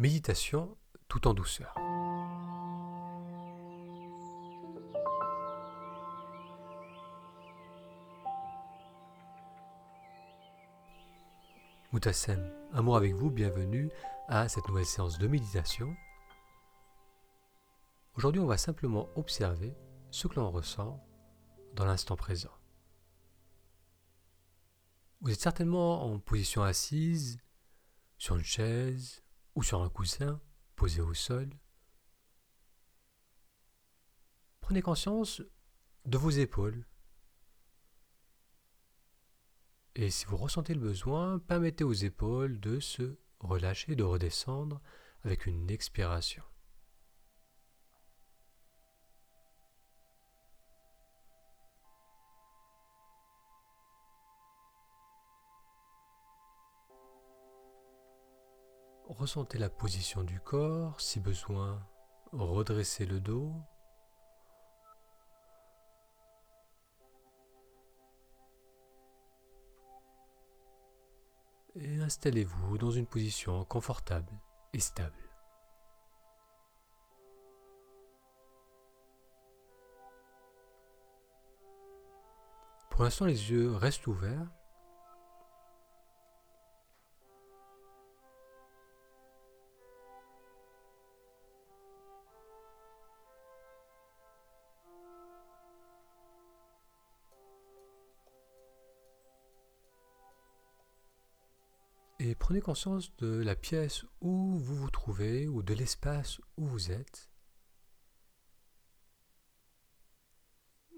Méditation tout en douceur. Moutassem, amour avec vous, bienvenue à cette nouvelle séance de méditation. Aujourd'hui, on va simplement observer ce que l'on ressent dans l'instant présent. Vous êtes certainement en position assise, sur une chaise ou sur un coussin posé au sol. Prenez conscience de vos épaules. Et si vous ressentez le besoin, permettez aux épaules de se relâcher, de redescendre avec une expiration. Ressentez la position du corps, si besoin, redressez le dos. Et installez-vous dans une position confortable et stable. Pour l'instant, les yeux restent ouverts. Prenez conscience de la pièce où vous vous trouvez ou de l'espace où vous êtes.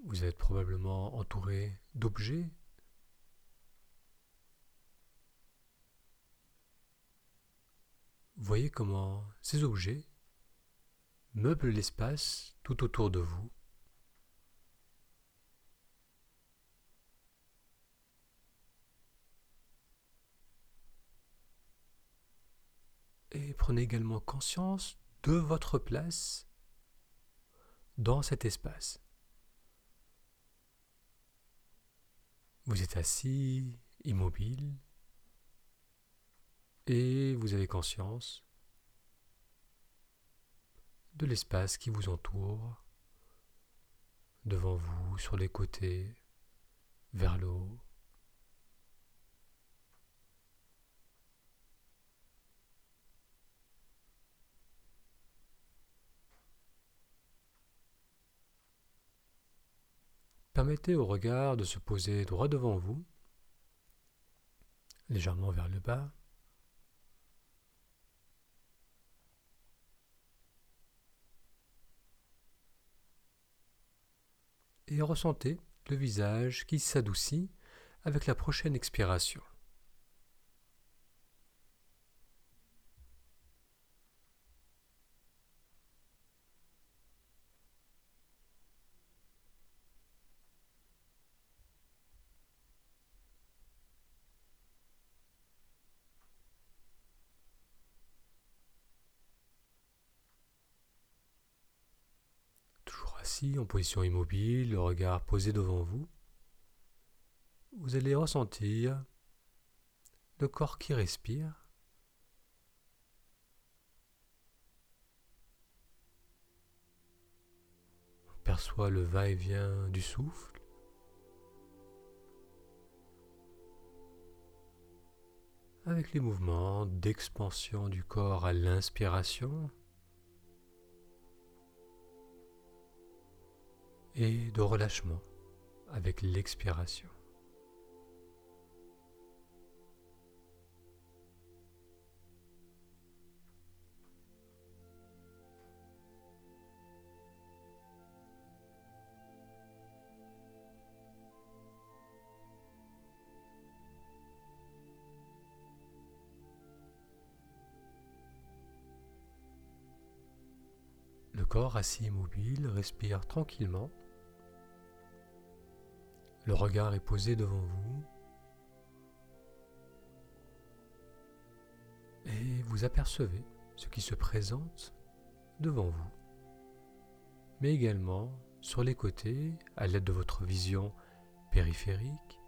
Vous êtes probablement entouré d'objets. Voyez comment ces objets meublent l'espace tout autour de vous. Et prenez également conscience de votre place dans cet espace. Vous êtes assis, immobile, et vous avez conscience de l'espace qui vous entoure, devant vous, sur les côtés, vers le haut. Permettez au regard de se poser droit devant vous, légèrement vers le bas. Et ressentez le visage qui s'adoucit avec la prochaine expiration. En position immobile, le regard posé devant vous, vous allez ressentir le corps qui respire. On perçoit le va-et-vient du souffle. Avec les mouvements d'expansion du corps à l'inspiration et de relâchement avec l'expiration. Le corps assis immobile respire tranquillement le regard est posé devant vous. Et vous apercevez ce qui se présente devant vous, mais également sur les côtés à l'aide de votre vision périphérique.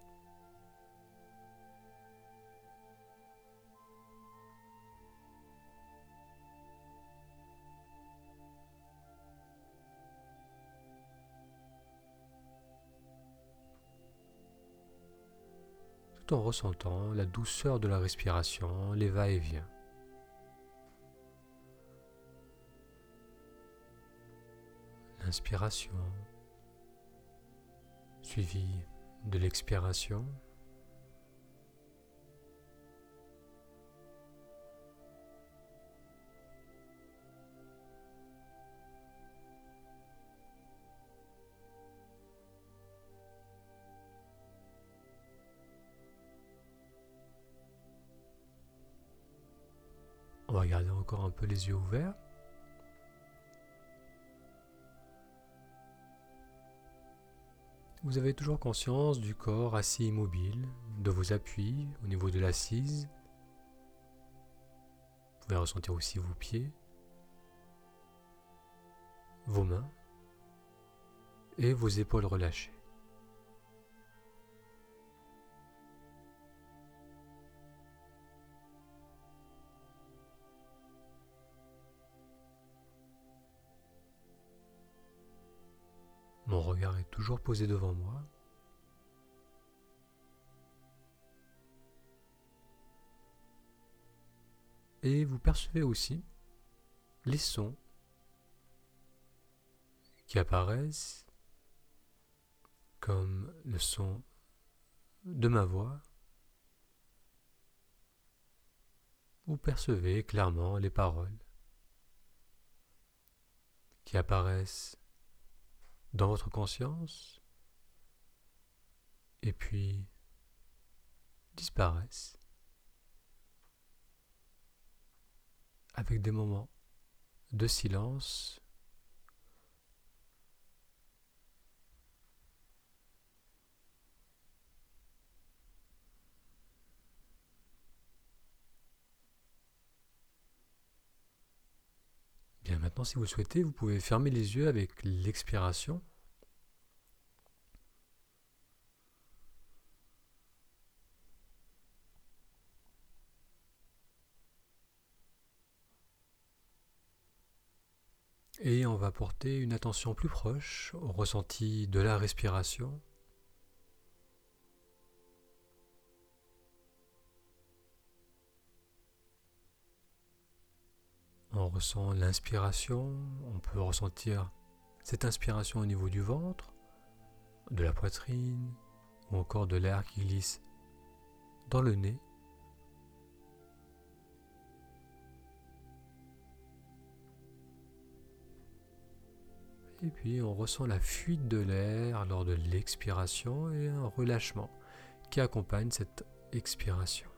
Tout en ressentant la douceur de la respiration, les va-et-vient. L'inspiration suivie de l'expiration. On va garder encore un peu les yeux ouverts. Vous avez toujours conscience du corps assis immobile, de vos appuis au niveau de l'assise. Vous pouvez ressentir aussi vos pieds, vos mains et vos épaules relâchées. Mon regard est toujours posé devant moi. Et vous percevez aussi les sons qui apparaissent comme le son de ma voix. Vous percevez clairement les paroles qui apparaissent dans votre conscience et puis disparaissent avec des moments de silence Bien, si vous souhaitez, vous pouvez fermer les yeux avec l'expiration. Et on va porter une attention plus proche au ressenti de la respiration. Ressent l'inspiration, on peut ressentir cette inspiration au niveau du ventre, de la poitrine ou encore de l'air qui glisse dans le nez. Et puis on ressent la fuite de l'air lors de l'expiration et un relâchement qui accompagne cette expiration.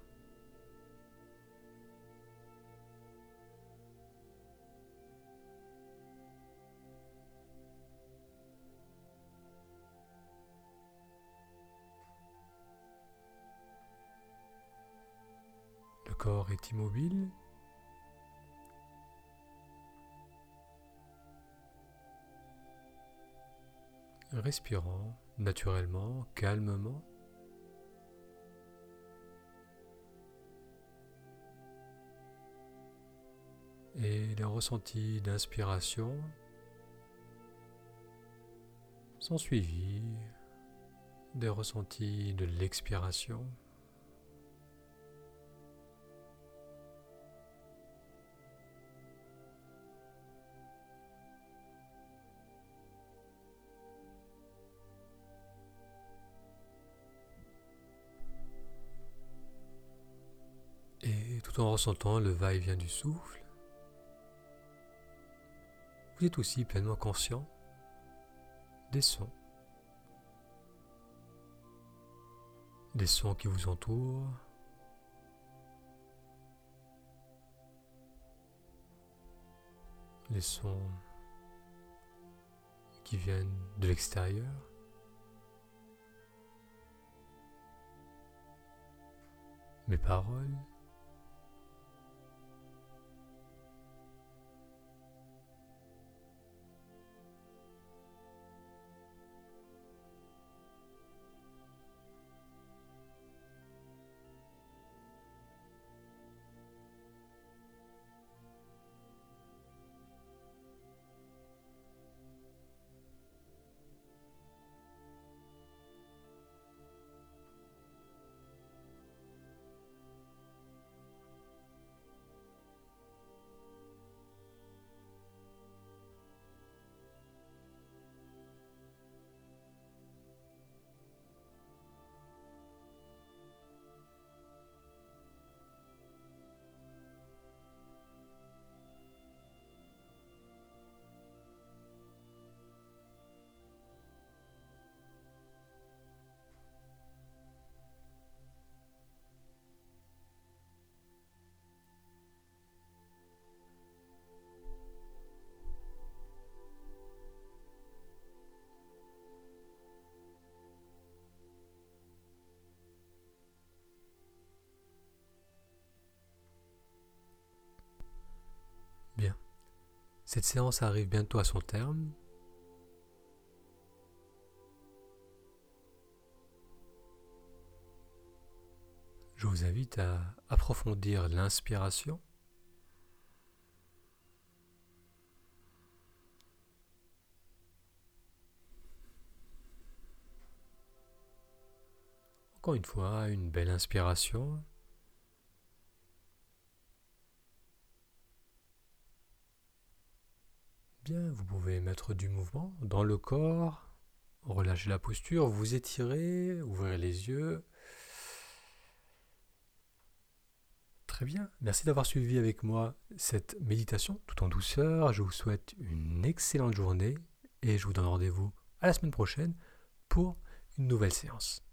Corps est immobile. Respirant naturellement, calmement. Et les ressentis d'inspiration sont suivis des ressentis de l'expiration. En ressentant le va-et-vient du souffle, vous êtes aussi pleinement conscient des sons. Des sons qui vous entourent. Les sons qui viennent de l'extérieur. Mes paroles. Cette séance arrive bientôt à son terme. Je vous invite à approfondir l'inspiration. Encore une fois, une belle inspiration. Vous pouvez mettre du mouvement dans le corps, relâcher la posture, vous étirez, ouvrir les yeux. Très bien, merci d'avoir suivi avec moi cette méditation tout en douceur. Je vous souhaite une excellente journée et je vous donne rendez-vous à la semaine prochaine pour une nouvelle séance.